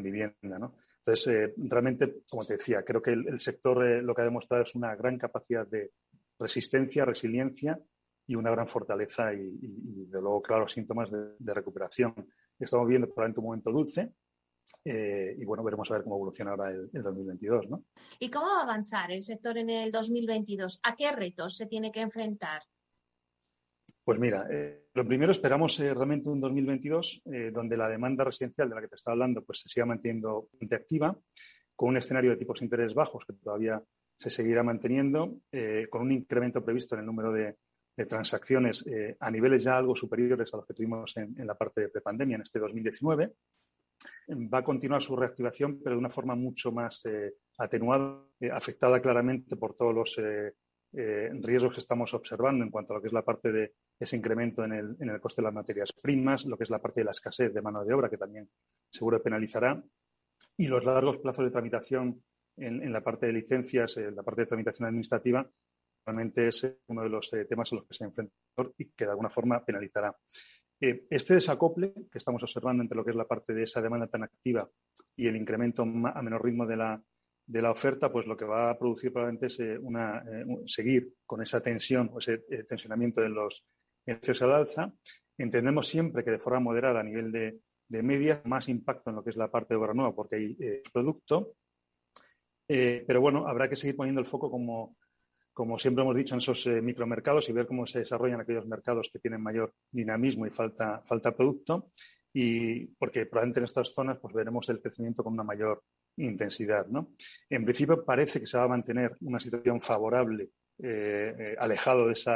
vivienda. ¿no? Entonces, eh, realmente, como te decía, creo que el, sector eh, lo que ha demostrado es una gran capacidad de resistencia, resiliencia y una gran fortaleza y, de luego, claro, síntomas de, recuperación. Estamos viendo probablemente un momento dulce eh, y bueno, veremos a ver cómo evoluciona ahora el, 2022. ¿no? ¿Y cómo va a avanzar el sector en el 2022? ¿A qué retos se tiene que enfrentar? Pues mira, eh, lo primero esperamos eh, realmente un 2022 donde la demanda residencial de la que te estaba hablando pues se siga manteniendo activa, con un escenario de tipos de interés bajos que todavía se seguirá manteniendo, con un incremento previsto en el número de, de transacciones eh, a niveles ya algo superiores a los que tuvimos en, la parte de pandemia en este 2019. Va a continuar su reactivación, pero de una forma mucho más eh, atenuada, eh, afectada claramente por todos los riesgos que estamos observando en cuanto a lo que es la parte de ese incremento en el, en el coste de las materias primas, lo que es la parte de la escasez de mano de obra, que también seguro penalizará, y los largos plazos de tramitación en, en la parte de licencias, en la parte de tramitación administrativa, realmente es uno de los eh, temas a los que se enfrenta y que de alguna forma penalizará. Eh, este desacople que estamos observando entre lo que es la parte de esa demanda tan activa y el incremento a menor ritmo de la, oferta, pues lo que va a producir probablemente es eh, una, seguir con esa tensión o ese tensionamiento de los precios al alza. Entendemos siempre que de forma moderada a nivel de, de media, más impacto en lo que es la parte de obra nueva porque hay producto. pero bueno, habrá que seguir poniendo el foco como como siempre hemos dicho, en esos eh, micromercados y ver cómo se desarrollan aquellos mercados que tienen mayor dinamismo y falta, falta producto. Y porque probablemente en estas zonas pues veremos el crecimiento con una mayor intensidad. ¿no? En principio parece que se va a mantener una situación favorable, eh, eh, alejado de ese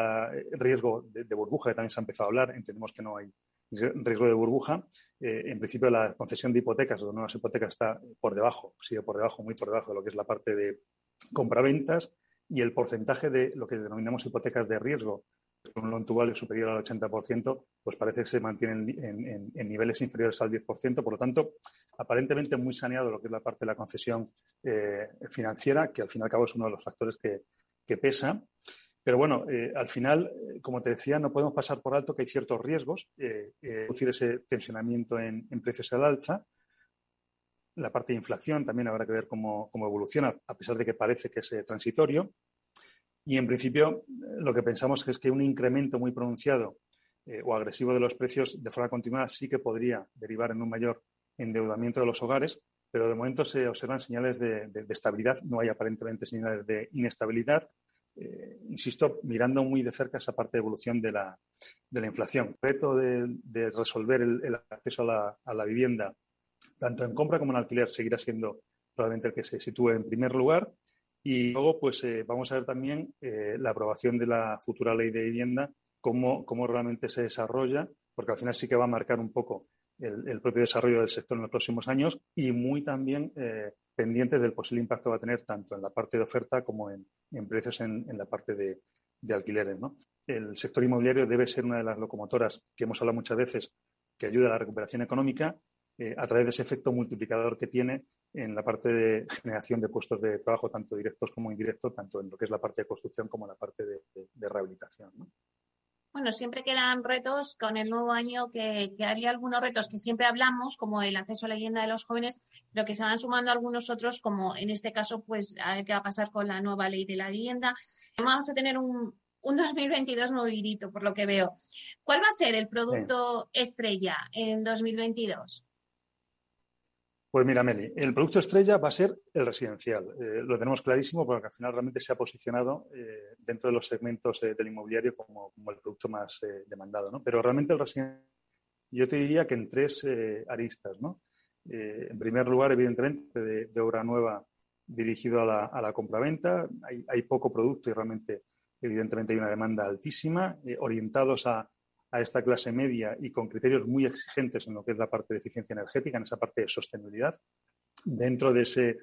riesgo de, burbuja que también se ha empezado a hablar. Entendemos que no hay riesgo de burbuja. en principio la concesión de hipotecas o de nuevas hipotecas está por debajo, sigue por debajo, muy por debajo de lo que es la parte de compraventas y el porcentaje de lo que denominamos hipotecas de riesgo, con un loan to superior al 80%, pues parece que se mantienen en, niveles inferiores al 10%. Por lo tanto, aparentemente muy saneado lo que es la parte de la concesión eh, financiera, que al fin y al cabo es uno de los factores que, pesa. Pero bueno, eh, al final, eh, como te decía, no podemos pasar por alto que hay ciertos riesgos, producir ese tensionamiento en, en precios al alza, la parte de inflación también habrá que ver cómo, evoluciona, a pesar de que parece que es eh, transitorio. Y en principio, lo que pensamos es que un incremento muy pronunciado eh, o agresivo de los precios de forma continuada sí que podría derivar en un mayor endeudamiento de los hogares, pero de momento se observan señales de, estabilidad, no hay aparentemente señales de inestabilidad. Eh, insisto, mirando muy de cerca esa parte de evolución de la, inflación. El reto de, resolver el, acceso a la, a la vivienda tanto en compra como en alquiler, seguirá siendo probablemente el que se sitúe en primer lugar. Y luego, pues eh, vamos a ver también eh, la aprobación de la futura ley de vivienda, cómo, cómo, realmente se desarrolla, porque al final sí que va a marcar un poco el, propio desarrollo del sector en los próximos años y muy también eh, pendientes del posible impacto que va a tener tanto en la parte de oferta como en, precios en, la parte de, de alquileres. ¿no? El sector inmobiliario debe ser una de las locomotoras que hemos hablado muchas veces que ayuda a la recuperación económica eh, a través de ese efecto multiplicador que tiene en la parte de generación de puestos de trabajo, tanto directos como indirectos, tanto en lo que es la parte de construcción como en la parte de, rehabilitación. Bueno, siempre quedan retos con el nuevo año, que, que, hay algunos retos que siempre hablamos, como el acceso a la vivienda de los jóvenes, pero que se van sumando algunos otros, como en este caso, pues a ver qué va a pasar con la nueva ley de la vivienda. Vamos a tener un, un 2022 movilito, por lo que veo. ¿Cuál va a ser el producto estrella en 2022? Pues mira, Meli, el producto estrella va a ser el residencial. Eh, lo tenemos clarísimo porque al final realmente se ha posicionado eh, dentro de los segmentos eh, del inmobiliario como, el producto más demandado. ¿no? Pero realmente el residencial, yo te diría que en tres aristas. ¿no? en primer lugar, evidentemente, de, obra nueva dirigido a la, a la compraventa. Hay, hay, poco producto y realmente evidentemente hay una demanda altísima, orientados a, a, esta clase media y con criterios muy exigentes en lo que es la parte de eficiencia energética, en esa parte de sostenibilidad, dentro de ese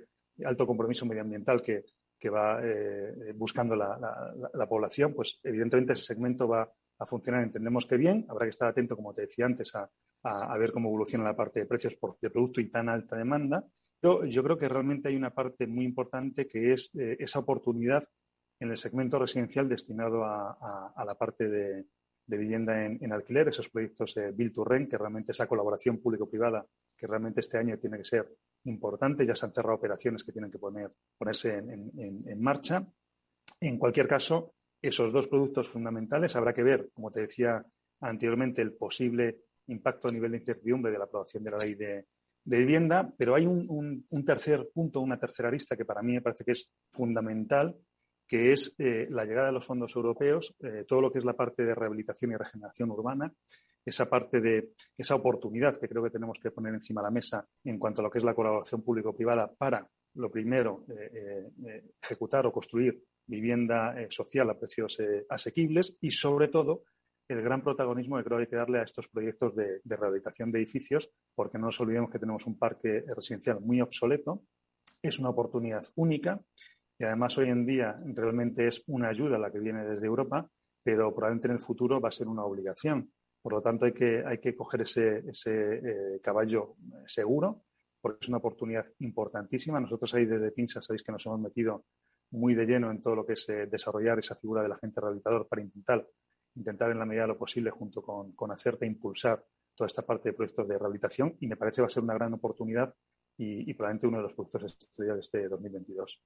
alto compromiso medioambiental que, que va eh, buscando la, la, la, población, pues evidentemente ese segmento va a funcionar, entendemos que bien, habrá que estar atento, como te decía antes, a, a, a ver cómo evoluciona la parte de precios por, de producto y tan alta demanda, pero yo creo que realmente hay una parte muy importante que es eh, esa oportunidad en el segmento residencial destinado a, a la parte de, de vivienda en, alquiler, esos proyectos eh, Build to Rent, que realmente esa colaboración público-privada, que realmente este año tiene que ser importante, ya se han cerrado operaciones que tienen que poner, ponerse en, marcha. En cualquier caso, esos dos productos fundamentales habrá que ver, como te decía anteriormente, el posible impacto a nivel de incertidumbre de la aprobación de la ley de, vivienda, pero hay un, un, un, tercer punto, una tercera arista que para mí me parece que es fundamental, que es eh, la llegada de los fondos europeos, eh, todo lo que es la parte de rehabilitación y regeneración urbana, esa parte de esa oportunidad que creo que tenemos que poner encima de la mesa en cuanto a lo que es la colaboración público-privada para, lo primero, eh, ejecutar o construir vivienda social a precios asequibles y, sobre todo, el gran protagonismo que creo que hay que darle a estos proyectos de, de rehabilitación de edificios, porque no nos olvidemos que tenemos un parque residencial muy obsoleto, es una oportunidad única y además hoy en día realmente es una ayuda la que viene desde Europa, pero probablemente en el futuro va a ser una obligación. Por lo tanto, hay que, hay que coger ese, ese eh, caballo seguro, porque es una oportunidad importantísima. Nosotros ahí desde TINSA sabéis que nos hemos metido muy de lleno en todo lo que es eh, desarrollar esa figura del agente rehabilitador para intentar, intentar en la medida de lo posible, junto con, con Acerta, impulsar toda esta parte de proyectos de rehabilitación y me parece que va a ser una gran oportunidad y, probablemente uno de los productos estrella de este 2022.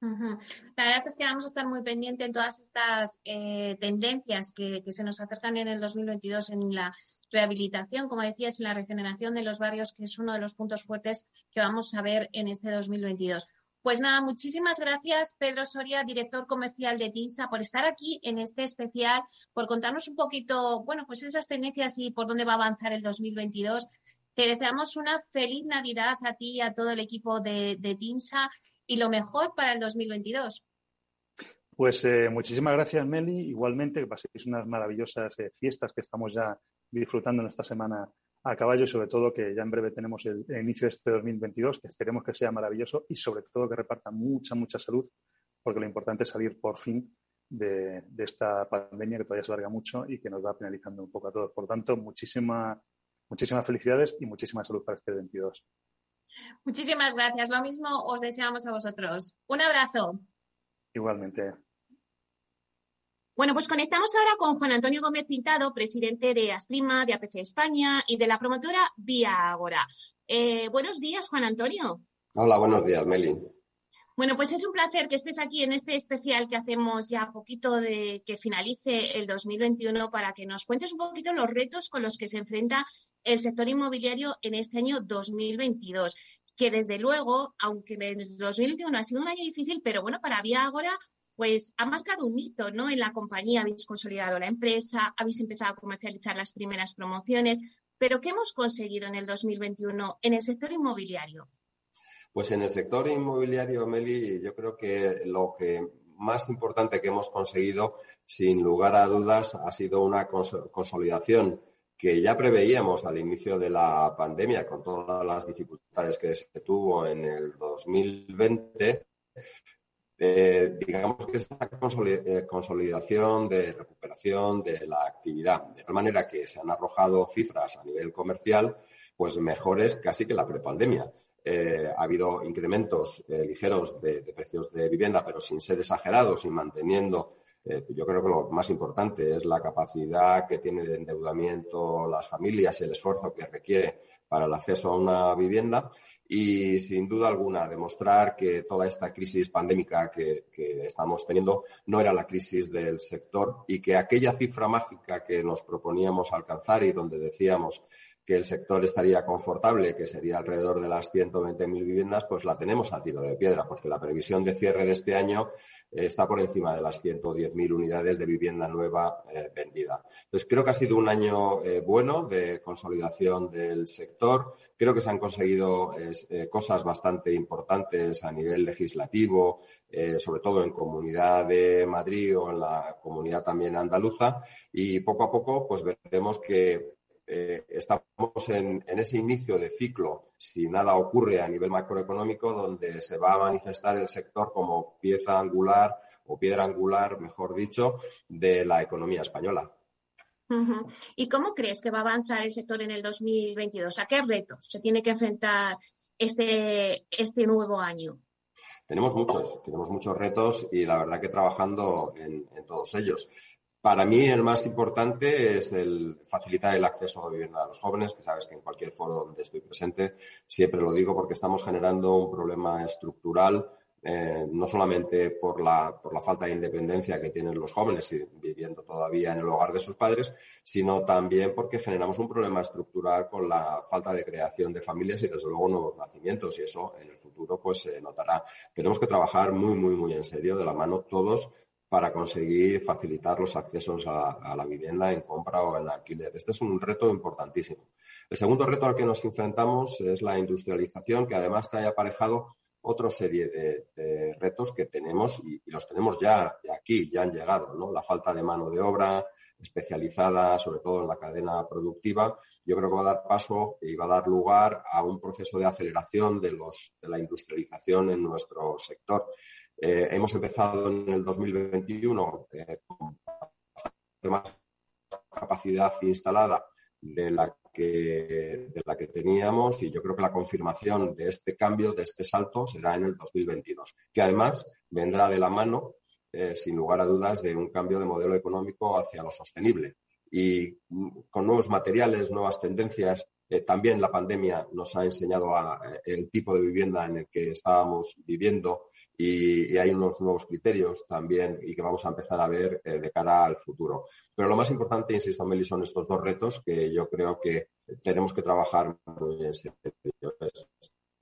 La verdad es que vamos a estar muy pendientes en todas estas eh, tendencias que, que, se nos acercan en el 2022 en la rehabilitación, como decías, en la regeneración de los barrios, que es uno de los puntos fuertes que vamos a ver en este 2022. Pues nada, muchísimas gracias, Pedro Soria, director comercial de TINSA, por estar aquí en este especial, por contarnos un poquito, bueno, pues esas tendencias y por dónde va a avanzar el 2022. Te deseamos una feliz Navidad a ti y a todo el equipo de, de TINSA y lo mejor para el 2022. Pues eh, muchísimas gracias, Meli. Igualmente, que paséis unas maravillosas eh, fiestas que estamos ya disfrutando en esta semana a caballo y sobre todo que ya en breve tenemos el, inicio de este 2022, que esperemos que sea maravilloso y sobre todo que reparta mucha, mucha salud, porque lo importante es salir por fin de, esta pandemia que todavía se larga mucho y que nos va penalizando un poco a todos. Por tanto, muchísima, muchísimas felicidades y muchísima salud para este 22. Muchísimas gracias. Lo mismo os deseamos a vosotros. Un abrazo. Igualmente. Bueno, pues conectamos ahora con Juan Antonio Gómez Pintado, presidente de Asprima, de APC España y de la promotora Vía Agora. Eh, buenos días, Juan Antonio. Hola, buenos días, Meli. Bueno, pues es un placer que estés aquí en este especial que hacemos ya poquito de que finalice el 2021 para que nos cuentes un poquito los retos con los que se enfrenta el sector inmobiliario en este año 2022 que desde luego, aunque el 2021 ha sido un año difícil, pero bueno, para Vía Agora, pues ha marcado un hito, ¿no? En la compañía habéis consolidado la empresa, habéis empezado a comercializar las primeras promociones, pero ¿qué hemos conseguido en el 2021 en el sector inmobiliario? Pues en el sector inmobiliario, Meli, yo creo que lo que más importante que hemos conseguido, sin lugar a dudas, ha sido una cons consolidación que ya preveíamos al inicio de la pandemia, con todas las dificultades que se tuvo en el 2020, eh, digamos que esa eh, consolidación de recuperación de la actividad, de tal manera que se han arrojado cifras a nivel comercial, pues mejores casi que la prepandemia. Eh, ha habido incrementos eh, ligeros de, precios de vivienda, pero sin ser exagerados y manteniendo eh, yo creo que lo más importante es la capacidad que tiene de endeudamiento las familias y el esfuerzo que requiere para el acceso a una vivienda. Y, sin duda alguna, demostrar que toda esta crisis pandémica que, que estamos teniendo no era la crisis del sector y que aquella cifra mágica que nos proponíamos alcanzar y donde decíamos que el sector estaría confortable, que sería alrededor de las 120.000 viviendas, pues la tenemos a tiro de piedra, porque la previsión de cierre de este año eh, está por encima de las 110.000 unidades de vivienda nueva eh, vendida. Entonces, creo que ha sido un año eh, bueno de consolidación del sector. Creo que se han conseguido cosas bastante importantes a nivel legislativo, sobre todo en Comunidad de Madrid o en la comunidad también andaluza. Y poco a poco, pues veremos que eh, estamos en, ese inicio de ciclo, si nada ocurre a nivel macroeconómico, donde se va a manifestar el sector como pieza angular o piedra angular, mejor dicho, de la economía española. ¿Y cómo crees que va a avanzar el sector en el 2022? ¿A qué retos se tiene que enfrentar este, este nuevo año? Tenemos muchos, tenemos muchos retos y la verdad que trabajando en todos ellos. Para mí el más importante es el facilitar el acceso a la vivienda a los jóvenes, que sabes que en cualquier foro donde estoy presente siempre lo digo porque estamos generando un problema estructural, eh, no solamente por la, por la falta de independencia que tienen los jóvenes viviendo todavía en el hogar de sus padres, sino también porque generamos un problema estructural con la falta de creación de familias y desde luego nuevos nacimientos y eso en el futuro pues se notará. Tenemos que trabajar muy, muy, muy en serio de la mano todos para conseguir facilitar los accesos a, la vivienda en compra o en alquiler. Este es un reto importantísimo. El segundo reto al que nos enfrentamos es la industrialización, que además trae aparejado otra serie de, retos que tenemos y, los tenemos ya, aquí, ya han llegado, ¿no? La falta de mano de obra especializada, sobre todo en la cadena productiva, yo creo que va a dar paso y va a dar lugar a un proceso de aceleración de, los, de la industrialización en nuestro sector. Eh, hemos empezado en el 2021 eh, con más capacidad instalada de la, que, de la que teníamos y yo creo que la confirmación de este cambio, de este salto, será en el 2022, que además vendrá de la mano, eh, sin lugar a dudas, de un cambio de modelo económico hacia lo sostenible. Y mm, con nuevos materiales, nuevas tendencias, eh, también la pandemia nos ha enseñado eh, el tipo de vivienda en el que estábamos viviendo y, hay unos nuevos criterios también y que vamos a empezar a ver eh, de cara al futuro. Pero lo más importante, insisto, Meli, son estos dos retos que yo creo que tenemos que trabajar muy en serio.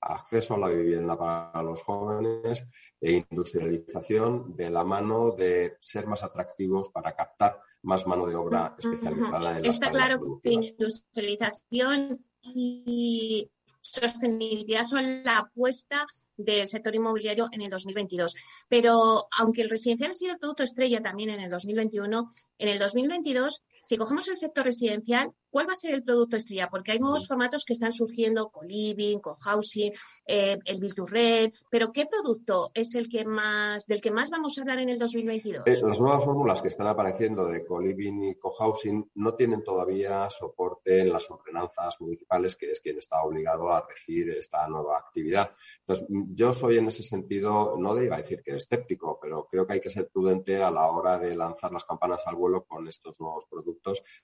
Acceso a la vivienda para los jóvenes e industrialización de la mano de ser más atractivos para captar más mano de obra especializada en las Está claro que industrialización y sostenibilidad son la apuesta del sector inmobiliario en el 2022. Pero aunque el residencial ha sido el producto estrella también en el 2021, en el 2022, si cogemos el sector residencial, ¿cuál va a ser el producto estrella? Porque hay nuevos formatos que están surgiendo, co-living, co-housing, eh, el build to rent, pero ¿qué producto es el que más, del que más vamos a hablar en el 2022? Eh, las nuevas fórmulas que están apareciendo de co-living y co-housing no tienen todavía soporte en las ordenanzas municipales, que es quien está obligado a regir esta nueva actividad. Entonces, yo soy en ese sentido, no iba a decir que escéptico, pero creo que hay que ser prudente a la hora de lanzar las campanas al vuelo con estos nuevos productos,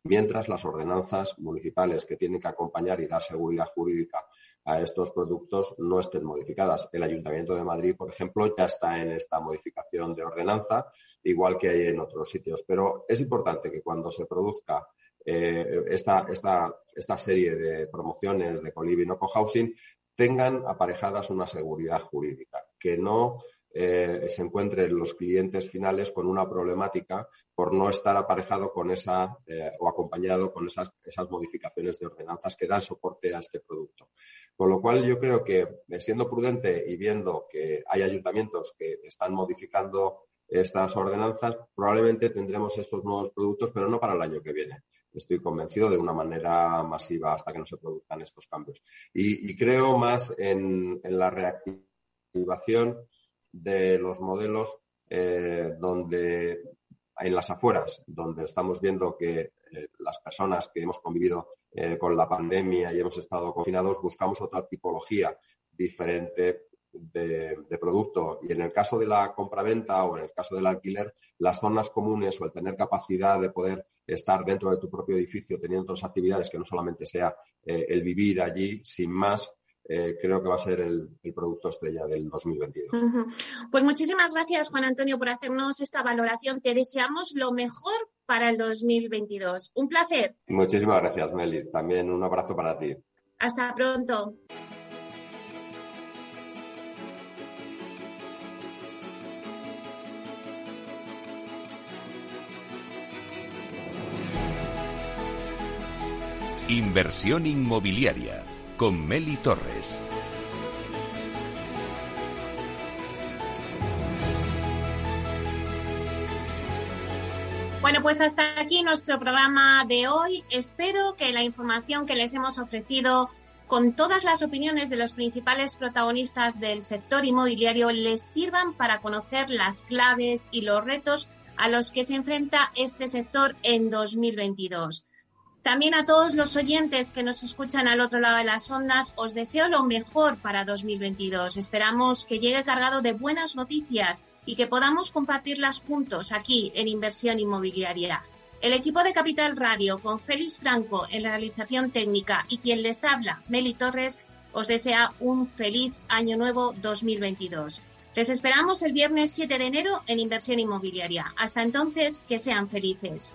mientras las ordenanzas municipales que tienen que acompañar y dar seguridad jurídica a estos productos no estén modificadas. El Ayuntamiento de Madrid, por ejemplo, ya está en esta modificación de ordenanza, igual que hay en otros sitios. Pero es importante que cuando se produzca eh, esta, esta, esta, serie de promociones de coliving o cohousing tengan aparejadas una seguridad jurídica, que no eh, se encuentren los clientes finales con una problemática por no estar aparejado con esa eh, o acompañado con esas, esas modificaciones de ordenanzas que dan soporte a este producto. Con lo cual, yo creo que eh, siendo prudente y viendo que hay ayuntamientos que están modificando estas ordenanzas, probablemente tendremos estos nuevos productos, pero no para el año que viene. Estoy convencido de una manera masiva hasta que no se produzcan estos cambios. Y, creo más en, en la reactivación de los modelos eh, donde en las afueras, donde estamos viendo que eh, las personas que hemos convivido eh, con la pandemia y hemos estado confinados, buscamos otra tipología diferente de, producto. Y en el caso de la compraventa o en el caso del alquiler, las zonas comunes o el tener capacidad de poder estar dentro de tu propio edificio teniendo otras actividades que no solamente sea el vivir allí sin más, eh, creo que va a ser el, producto estrella del 2022. Pues muchísimas gracias, Juan Antonio, por hacernos esta valoración. Te deseamos lo mejor para el 2022. Un placer. Muchísimas gracias, Meli. También un abrazo para ti. Hasta pronto. Inversión inmobiliaria con Meli Torres. Bueno, pues hasta aquí nuestro programa de hoy. Espero que la información que les hemos ofrecido con todas las opiniones de los principales protagonistas del sector inmobiliario les sirvan para conocer las claves y los retos a los que se enfrenta este sector en 2022. También a todos los oyentes que nos escuchan al otro lado de las ondas, os deseo lo mejor para 2022. Esperamos que llegue cargado de buenas noticias y que podamos compartirlas juntos aquí en Inversión Inmobiliaria. El equipo de Capital Radio, con Félix Franco en la realización técnica y quien les habla, Meli Torres, os desea un feliz año nuevo 2022. Les esperamos el viernes 7 de enero en Inversión Inmobiliaria. Hasta entonces, que sean felices.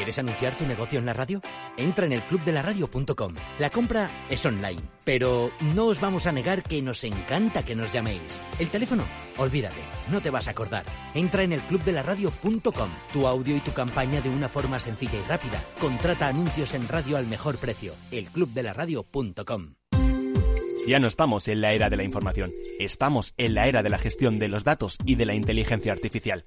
¿Quieres anunciar tu negocio en la radio? Entra en el clubdelaradio.com. La compra es online, pero no os vamos a negar que nos encanta que nos llaméis. El teléfono, olvídate, no te vas a acordar. Entra en el clubdelaradio.com. Tu audio y tu campaña de una forma sencilla y rápida. Contrata anuncios en radio al mejor precio. elclubdelaradio.com. Ya no estamos en la era de la información, estamos en la era de la gestión de los datos y de la inteligencia artificial.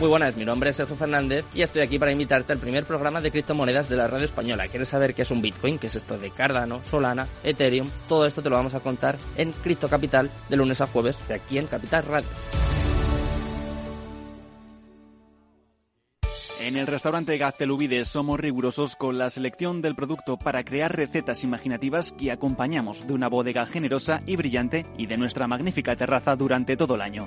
Muy buenas, mi nombre es Sergio Fernández y estoy aquí para invitarte al primer programa de criptomonedas de la radio española. ¿Quieres saber qué es un Bitcoin? ¿Qué es esto de Cardano, Solana, Ethereum? Todo esto te lo vamos a contar en Cripto Capital de lunes a jueves de aquí en Capital Radio. En el restaurante Gaztelubides somos rigurosos con la selección del producto para crear recetas imaginativas que acompañamos de una bodega generosa y brillante y de nuestra magnífica terraza durante todo el año.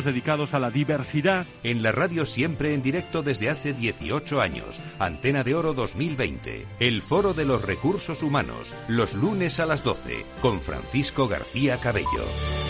dedicados a la diversidad. En la radio siempre en directo desde hace 18 años. Antena de Oro 2020. El Foro de los Recursos Humanos. Los lunes a las 12. Con Francisco García Cabello.